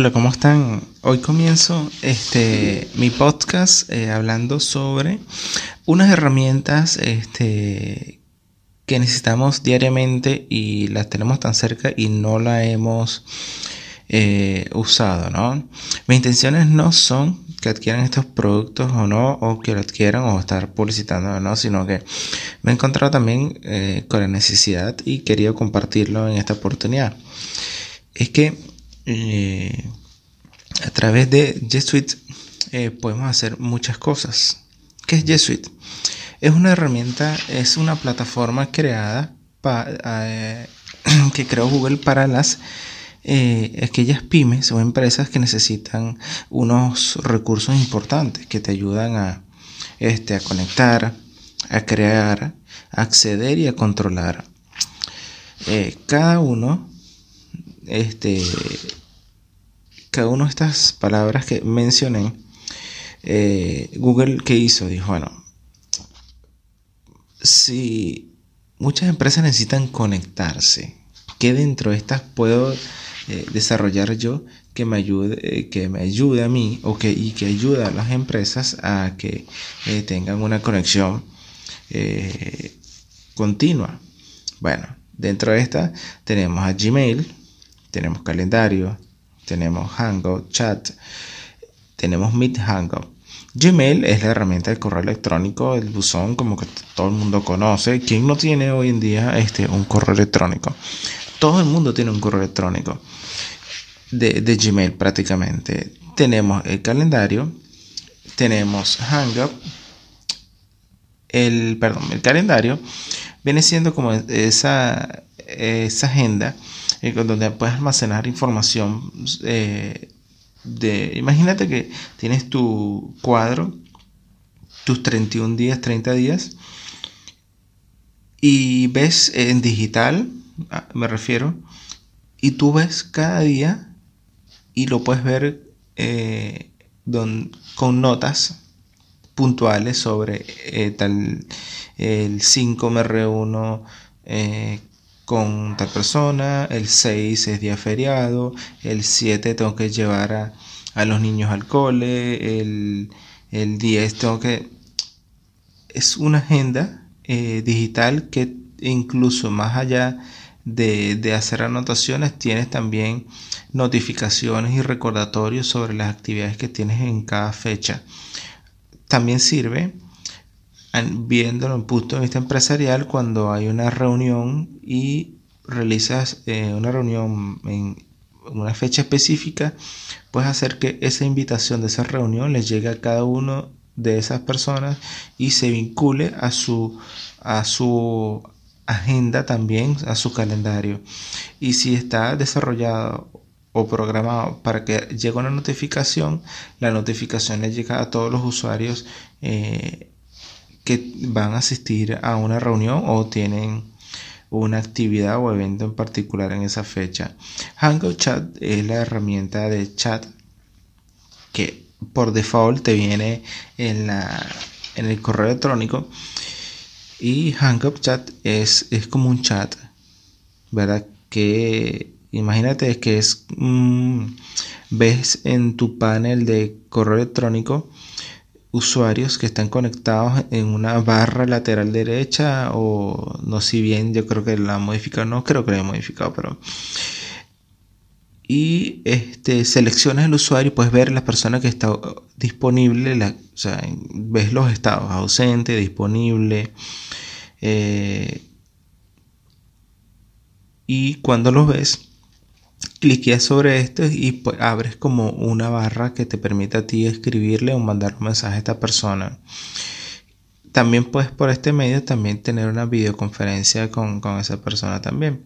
Hola, ¿cómo están? Hoy comienzo este mi podcast eh, hablando sobre unas herramientas este, que necesitamos diariamente y las tenemos tan cerca y no la hemos eh, usado, ¿no? Mis intenciones no son que adquieran estos productos o no, o que lo adquieran o estar publicitando o no, sino que me he encontrado también eh, con la necesidad y quería compartirlo en esta oportunidad. Es que eh, a través de G Suite eh, podemos hacer muchas cosas. ¿Qué es G Suite? Es una herramienta, es una plataforma creada eh, que creó Google para las aquellas pymes o empresas que necesitan unos recursos importantes que te ayudan a, este, a conectar, a crear, a acceder y a controlar. cada uno este, cada una de estas palabras que mencioné, eh, Google, ¿qué hizo? Dijo, bueno, si muchas empresas necesitan conectarse, ¿qué dentro de estas puedo eh, desarrollar yo que me ayude, eh, que me ayude a mí o que, y que ayude a las empresas a que tengan una conexión continua? Bueno, dentro de esta tenemos a Gmail, tenemos calendario, tenemos Hangout, Chat, tenemos Meet Hangout. Gmail es la herramienta de correo electrónico, el buzón como que todo el mundo conoce. ¿Quién no tiene hoy en día este, un correo electrónico? Todo el mundo tiene un correo electrónico de, de Gmail prácticamente. Tenemos el calendario, tenemos Hangout, el, perdón, el calendario viene siendo como esa, esa agenda eh, donde puedes almacenar información eh, de... Imagínate que tienes tu cuadro, tus 31 días, 30 días, y ves en digital, ah, me refiero, y tú ves cada día y lo puedes ver eh, con notas puntuales sobre tal el 5 me reúno con tal persona, el 6 es día feriado, el 7 tengo que llevar a, los niños al cole, el, 10 tengo que... Es una agenda eh, digital que incluso más allá de, de, hacer anotaciones, tienes también notificaciones y recordatorios sobre las actividades que tienes en cada fecha. También sirve viéndolo en punto de vista empresarial cuando hay una reunión y realizas eh, una reunión en una fecha específica, puedes hacer que esa invitación de esa reunión le llegue a cada uno de esas personas y se vincule a su, a su agenda también, a su calendario. Y si está desarrollado o programado para que llegue una notificación, la notificación le llega a todos los usuarios eh, que van a asistir a una reunión o tienen una actividad o evento en particular en esa fecha. Hangout Chat es la herramienta de chat que por default te viene en, la, en el correo electrónico y Hangout Chat es, es como un chat, ¿verdad? Que imagínate que es, mm, ves en tu panel de correo electrónico usuarios que están conectados en una barra lateral derecha o no si bien yo creo que la han modificado no creo que la haya modificado pero y este seleccionas el usuario y puedes ver la persona que está disponible la, o sea, ves los estados ausente disponible eh, y cuando los ves cliqueas sobre esto y pues abres como una barra que te permite a ti escribirle o mandar un mensaje a esta persona. también puedes por este medio también tener una videoconferencia con, esa persona también.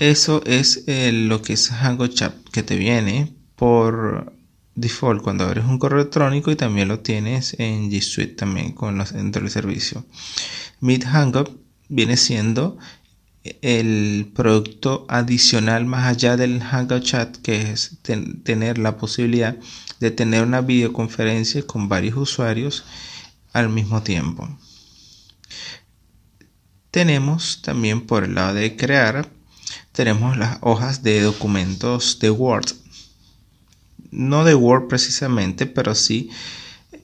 Eso es eh, lo que es Hangout Chat que te viene por default cuando abres un correo electrónico y también lo tienes en G Suite también con los, dentro del servicio. Meet Hangout viene siendo el producto adicional más allá del Hangout Chat que es tener la posibilidad de tener una videoconferencia con varios usuarios al mismo tiempo. Tenemos también por el lado de crear, tenemos las hojas de documentos de Word. No de Word precisamente, pero sí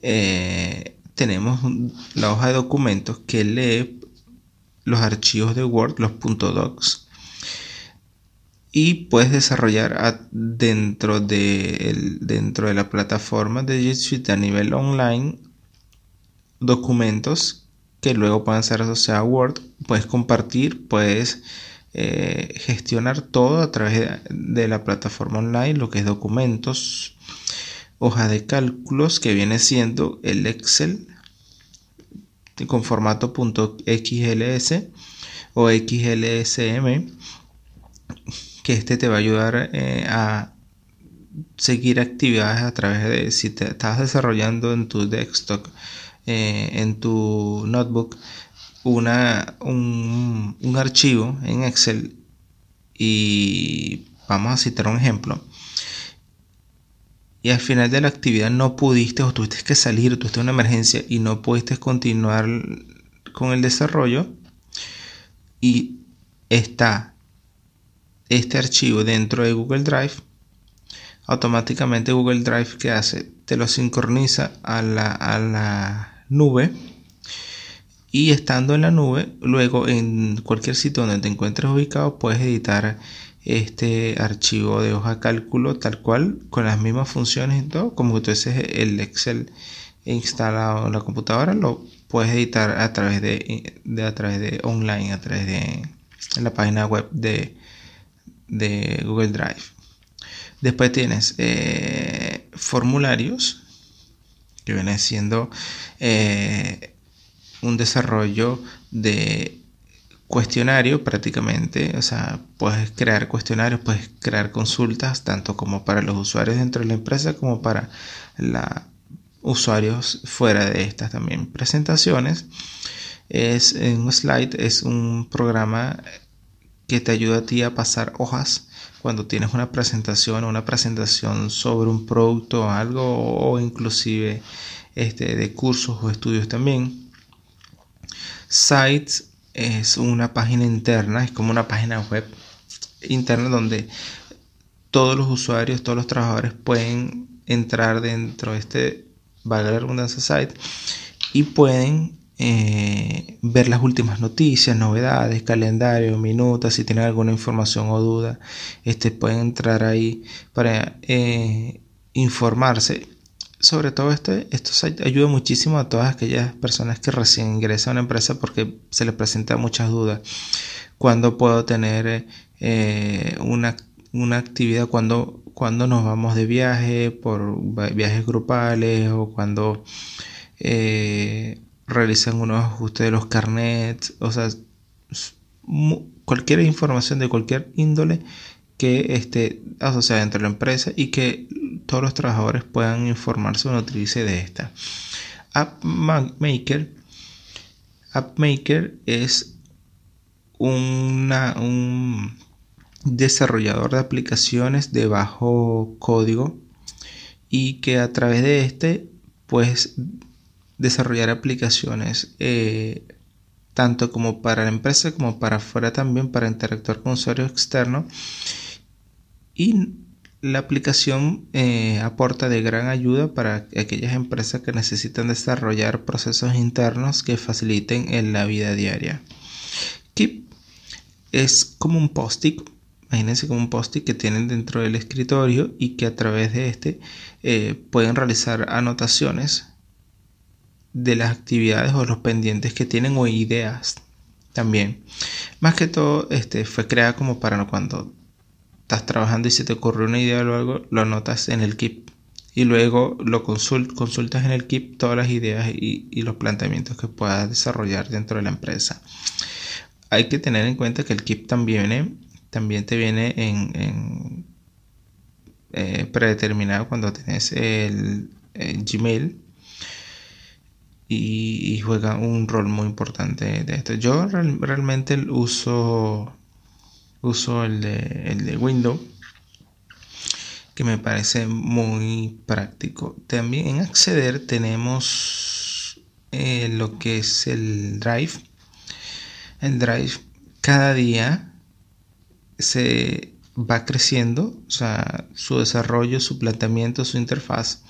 eh, tenemos la hoja de documentos que lee los archivos de Word, los .docs y puedes desarrollar dentro, de dentro de la plataforma de G Suite a nivel online documentos que luego pueden ser asociados a Word. Puedes compartir, puedes eh, gestionar todo a través de, la plataforma online, lo que es documentos, hoja de cálculos que viene siendo el Excel con formato .xls o XLSM que este te va a ayudar eh, a seguir actividades a través de si te estás desarrollando en tu desktop eh, en tu notebook una, un, un, archivo en Excel y vamos a citar un ejemplo y al final de la actividad no pudiste o tuviste que salir, tuviste una emergencia y no pudiste continuar con el desarrollo. Y está este archivo dentro de Google Drive, automáticamente Google Drive que hace te lo sincroniza a la, a la nube. Y estando en la nube, luego en cualquier sitio donde te encuentres ubicado puedes editar este archivo de hoja cálculo tal cual con las mismas funciones y todo como que tú haces el Excel instalado en la computadora lo puedes editar a través de, a través de online a través de la página web de de Google Drive. Después tienes eh, formularios, que viene siendo eh, un desarrollo de cuestionario prácticamente, o sea, puedes crear cuestionarios, puedes crear consultas, tanto como para los usuarios dentro de la empresa como para los usuarios fuera de estas también presentaciones. Es un slide, es un programa que te ayuda a ti a pasar hojas cuando tienes una presentación una presentación sobre un producto o algo o inclusive este, de cursos o estudios también. Sites es una página interna, es como una página web interna donde todos los usuarios, todos los trabajadores pueden entrar dentro de este, valga la redundancia, site y pueden eh, ver las últimas noticias, novedades, calendario, minutas, si tienen alguna información o duda, este, pueden entrar ahí para eh, informarse. Sobre todo este, esto ayuda muchísimo a todas aquellas personas que recién ingresan a una empresa porque se les presenta muchas dudas. ¿Cuándo puedo tener eh, una, una, actividad? ¿Cuándo, cuando nos vamos de viaje por viajes grupales o cuando realizan unos ajustes de los carnets, o sea, cualquier información de cualquier índole que esté asociada entre la empresa y que todos los trabajadores puedan informarse o utilice de esta. AppMaker, AppMaker es una, un desarrollador de aplicaciones de bajo código y que a través de este pues desarrollar aplicaciones eh, tanto como para la empresa como para afuera también para interactuar con usuarios externos y la aplicación eh, aporta de gran ayuda para aquellas empresas que necesitan desarrollar procesos internos que faciliten en la vida diaria. Keep es como un post-it, imagínense como un post-it que tienen dentro del escritorio y que a través de este eh, pueden realizar anotaciones de las actividades o los pendientes que tienen o ideas también. Más que todo, este fue creada como para cuando estás trabajando y se te ocurre una idea o algo, lo anotas en el Keep. y luego lo consultas en el Keep todas las ideas y, los planteamientos que puedas desarrollar dentro de la empresa. Hay que tener en cuenta que el Keep también te viene en, eh, predeterminado cuando tienes el, Gmail y, juega un rol muy importante de esto. Yo realmente uso uso el de, el de Windows que me parece muy práctico. También en acceder tenemos eh, lo que es el Drive. El Drive cada día se va creciendo, o sea, su desarrollo, su planteamiento, su interfaz.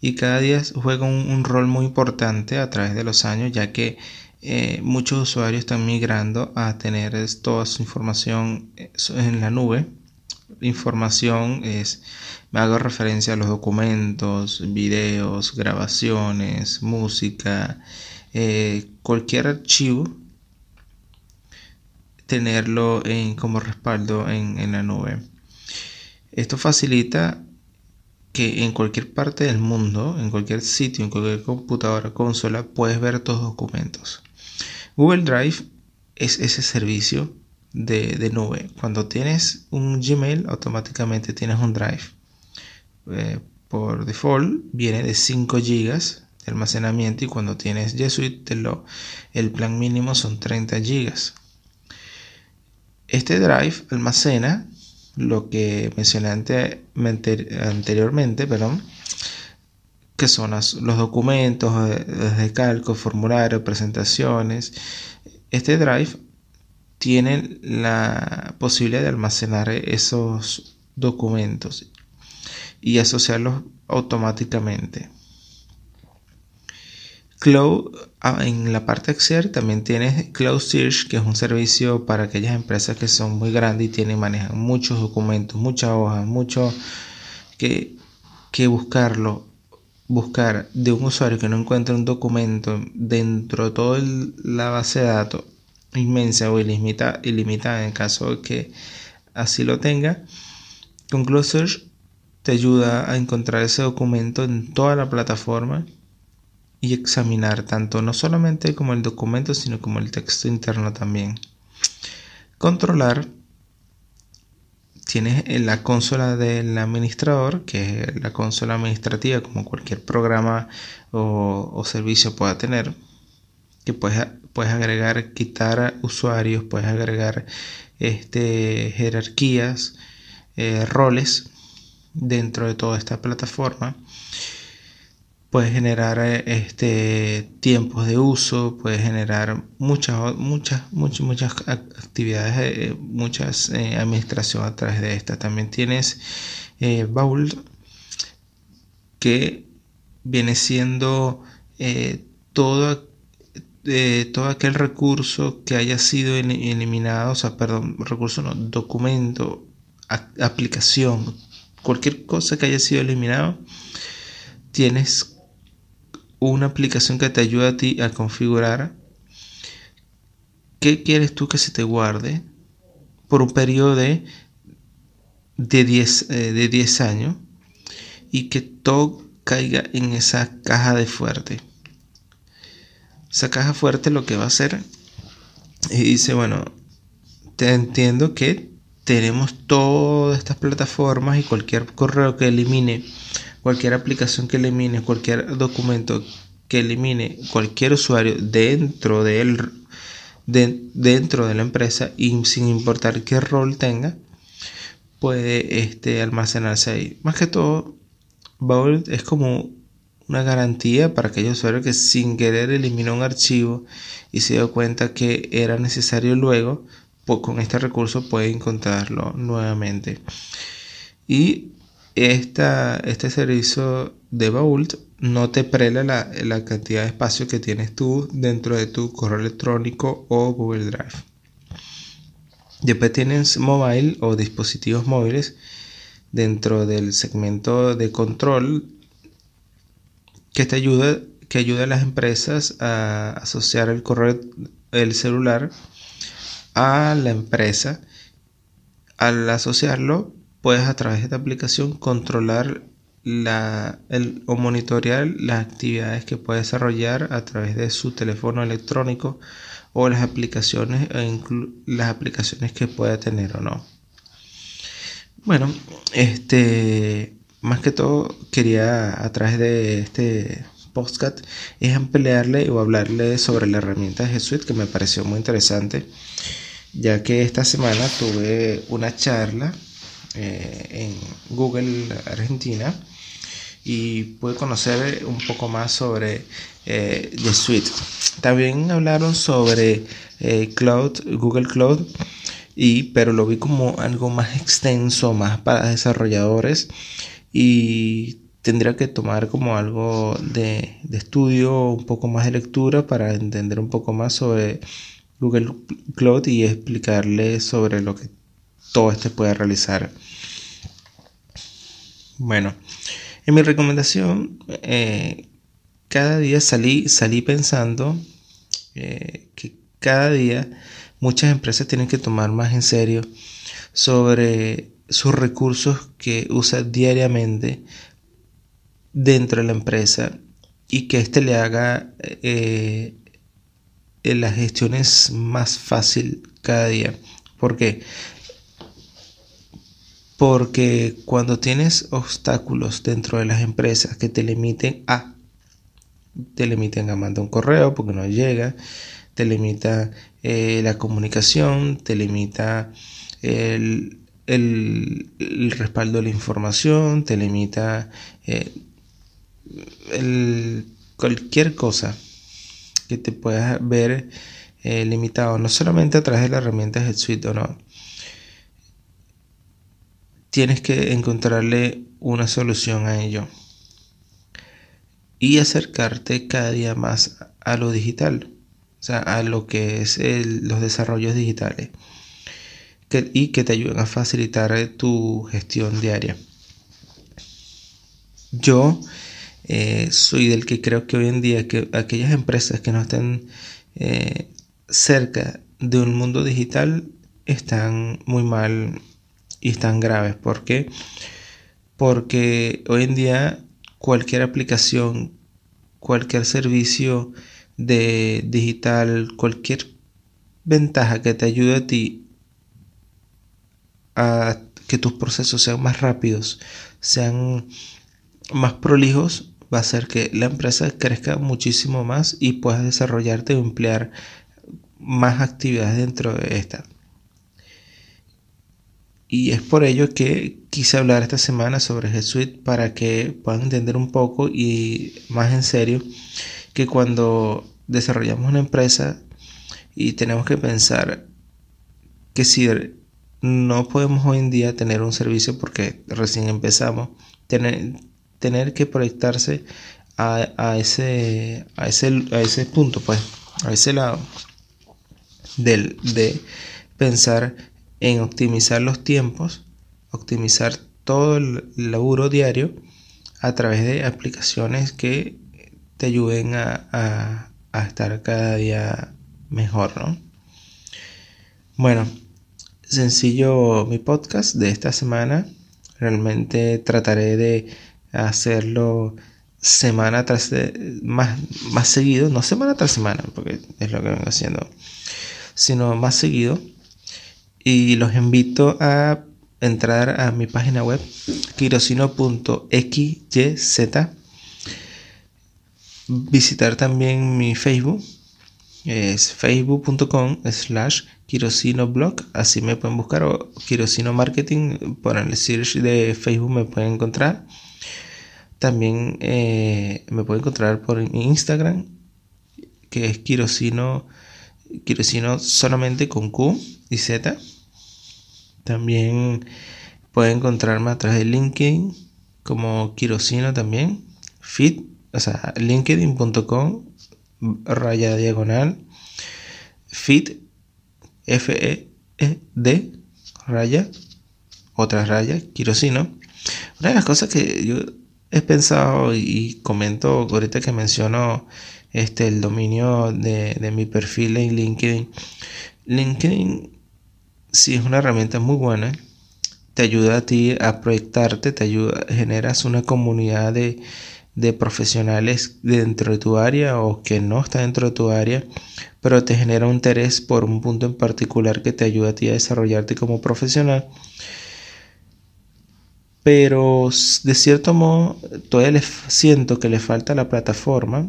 Y cada día juega un, rol muy importante a través de los años, ya que eh, muchos usuarios están migrando a tener toda su información eh, en la nube información es, me hago referencia a los documentos, videos, grabaciones, música, eh, cualquier archivo, tenerlo en, como respaldo en, en la nube. Esto facilita que en cualquier parte del mundo, en cualquier sitio, en cualquier computadora, consola, puedes ver tus documentos. Google Drive es ese servicio de, nube. Cuando tienes un Gmail, automáticamente tienes un Drive. Eh, por default viene de 5 GB de almacenamiento y cuando tienes G Suite lo, el plan mínimo son 30 GB. Este Drive almacena lo que mencioné anteriormente, perdón, que son los documentos de calco, formularios, presentaciones. Este Drive tienen la posibilidad de almacenar esos documentos y asociarlos automáticamente. Cloud, ah, en la parte Excel también tienes Cloud Search, que es un servicio para aquellas empresas que son muy grandes y tienen, manejan muchos documentos, muchas hojas, mucho que, que buscarlo, buscar de un usuario que no encuentre un documento dentro de toda la base de datos inmensa o ilimitada, ilimitada en caso de que así lo tenga, con te ayuda a encontrar ese documento en toda la plataforma y examinar tanto no solamente como el documento sino como el texto interno también. Controlar tienes la consola del administrador, que es la consola administrativa como cualquier programa o, servicio pueda tener, que puedes puedes agregar, quitar usuarios, puedes agregar este, jerarquías, eh, roles dentro de toda esta plataforma. Puedes generar eh, este, tiempos de uso, puedes generar muchas, muchas, muchas, muchas actividades, eh, muchas administración a través de esta. También tienes Vault, que viene siendo todo todo aquel recurso que haya sido eliminado, o sea, perdón, recurso no, documento, aplicación, cualquier cosa que haya sido eliminado, tienes una aplicación que te ayuda a ti a configurar qué quieres tú que se te guarde por un periodo de, de 10 eh, de 10 años y que todo caiga en esa caja de fuerte. Esa caja fuerte lo que va a hacer y dice, bueno, te entiendo que tenemos todas estas plataformas y cualquier correo que elimine, cualquier aplicación que elimine, cualquier documento que elimine cualquier usuario dentro de, él, dentro de la empresa y sin importar qué rol tenga, puede este, almacenarse ahí. Más que todo, Vault es como una garantía para aquellos usuarios que sin querer eliminó un archivo y se dio cuenta que era necesario luego, pues con este recurso puede encontrarlo nuevamente. Y este servicio de Vault no te prela la, la cantidad de espacio que tienes tú dentro de tu correo electrónico o Google Drive. Después tienes mobile o dispositivos móviles dentro del segmento de control que te ayuda, que ayuda a las empresas a asociar el correo, el celular a la empresa. Al asociarlo, puedes a través de esta aplicación controlar la, el, o monitorear las actividades que puede desarrollar a través de su teléfono electrónico o las aplicaciones, e las aplicaciones que pueda tener o no. Bueno, este, más que todo quería a través de este podcast es ampliarle o hablarle sobre la herramienta de Suite que me pareció muy interesante, ya que esta semana tuve una charla eh, en Google Argentina y pude conocer un poco más sobre eh, G Suite. También hablaron sobre eh, Cloud, Google Cloud, y, pero lo vi como algo más extenso, más para desarrolladores y tendría que tomar como algo de, de estudio, un poco más de lectura para entender un poco más sobre Google Cloud y explicarle sobre lo que todo este puede realizar. Bueno, en mi recomendación, eh, cada día salí, salí pensando eh, que cada día muchas empresas tienen que tomar más en serio sobre sus recursos que usa diariamente dentro de la empresa y que éste le haga eh, las gestiones más fácil cada día. ¿Por qué? Porque cuando tienes obstáculos dentro de las empresas que te limiten a, te limiten a mandar un correo porque no llega, te limita eh, la comunicación, te limita el, respaldo de la información, te limita eh, cualquier cosa que te puedas ver eh, limitado, no solamente a través de las herramientas de Suite o no. Tienes que encontrarle una solución a ello y acercarte cada día más a lo digital o sea, a lo que es los desarrollos digitales y que te ayuden a facilitar eh, tu gestión diaria. Yo eh, soy del que creo que hoy en día que aquellas empresas que no estén eh, cerca de un mundo digital están muy mal y están graves. ¿Por qué? Porque hoy en día cualquier aplicación, cualquier servicio de digital, cualquier ventaja que te ayude a ti a que tus procesos sean más rápidos, sean más prolijos, va a hacer que la empresa crezca muchísimo más y puedas desarrollarte o emplear más actividades dentro de esta. Y es por ello que quise hablar esta semana sobre G Suite para que puedan entender un poco y más en serio que cuando desarrollamos una empresa y tenemos que pensar que si no podemos hoy en día tener un servicio porque recién empezamos, tener, tener que proyectarse a, ese, a, ese, a ese punto, pues, a ese lado del, de pensar en optimizar los tiempos, optimizar todo el laburo diario a través de aplicaciones que te ayuden a, estar cada día mejor, ¿no? Bueno, sencillo mi podcast de esta semana. Realmente trataré de hacerlo semana tras más, más seguido, no semana tras semana, porque es lo que vengo haciendo, sino más seguido. Y los invito a entrar a mi página web kirosino.xyz visitar también mi Facebook. Es facebook.com slash blog Así me pueden buscar. O Kirosino Marketing. Por el search de Facebook me pueden encontrar. También eh, me pueden encontrar por Instagram. Que es Kirosino. Kirosino solamente con Q y Z. También pueden encontrarme a través de LinkedIn como Kirosino también. Fit o sea, linkedin.com raya diagonal fit f e, e d raya otra raya quirosino una de las cosas que yo he pensado y comento ahorita que menciono este el dominio de, de mi perfil en LinkedIn LinkedIn sí es una herramienta muy buena te ayuda a ti a proyectarte, te ayuda, generas una comunidad de, de profesionales dentro de tu área o que no está dentro de tu área, pero te genera un interés por un punto en particular que te ayuda a ti a desarrollarte como profesional. Pero de cierto modo, todavía siento que le falta la plataforma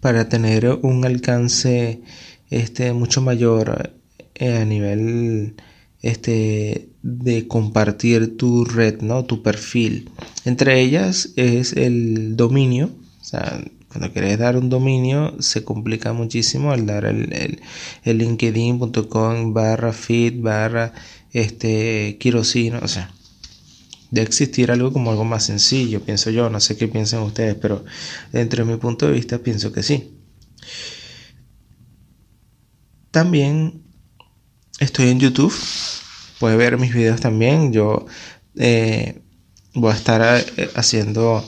para tener un alcance este, mucho mayor a nivel este, de compartir tu red, ¿no? tu perfil. Entre ellas es el dominio. O sea, cuando quieres dar un dominio se complica muchísimo al dar el, el, linkedin.com barra feed barra este. O sea, de existir algo como algo más sencillo, pienso yo. No sé qué piensan ustedes, pero dentro de mi punto de vista pienso que sí. También estoy en YouTube. Puedes ver mis videos también. Yo eh, voy a estar eh, haciendo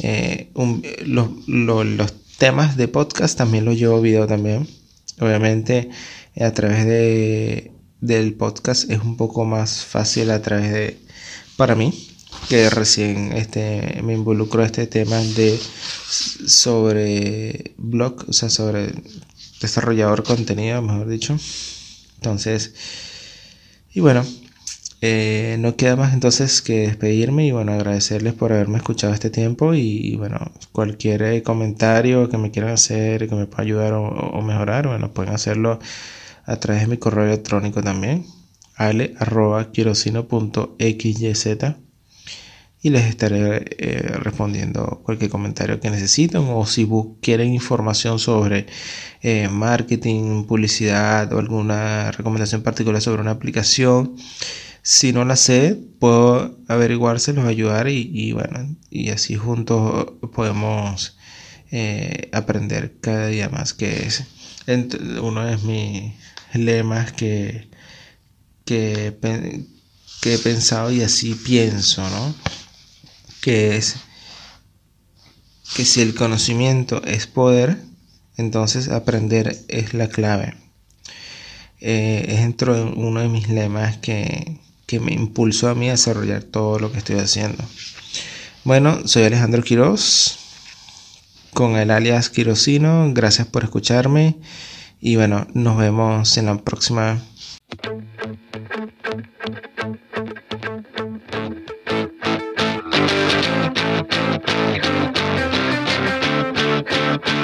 eh, los, temas de podcast. También los llevo video también. Obviamente a través de, del podcast es un poco más fácil a través de para mí que recién este me involucro en este tema de sobre blog o sea sobre desarrollador contenido mejor dicho entonces, y bueno, eh, no queda más entonces que despedirme y bueno, agradecerles por haberme escuchado este tiempo y, bueno, cualquier eh, comentario que me quieran hacer, que me pueda ayudar o, mejorar, bueno, pueden hacerlo a través de mi correo electrónico también, ale arroba y les estaré eh, respondiendo cualquier comentario que necesiten o si quieren información sobre eh, marketing, publicidad o alguna recomendación particular sobre una aplicación. Si no la sé, puedo averiguárselos, ayudar y, bueno, y así juntos podemos eh, aprender cada día más, que es uno de mis lemas que, que, que he pensado y así pienso, ¿no? Que es que si el conocimiento es poder, entonces aprender es la clave. Eh, es uno de mis lemas que, que me impulsó a mí a desarrollar todo lo que estoy haciendo. Bueno, soy Alejandro Quiroz con el alias Quirosino. Gracias por escucharme y bueno, nos vemos en la próxima.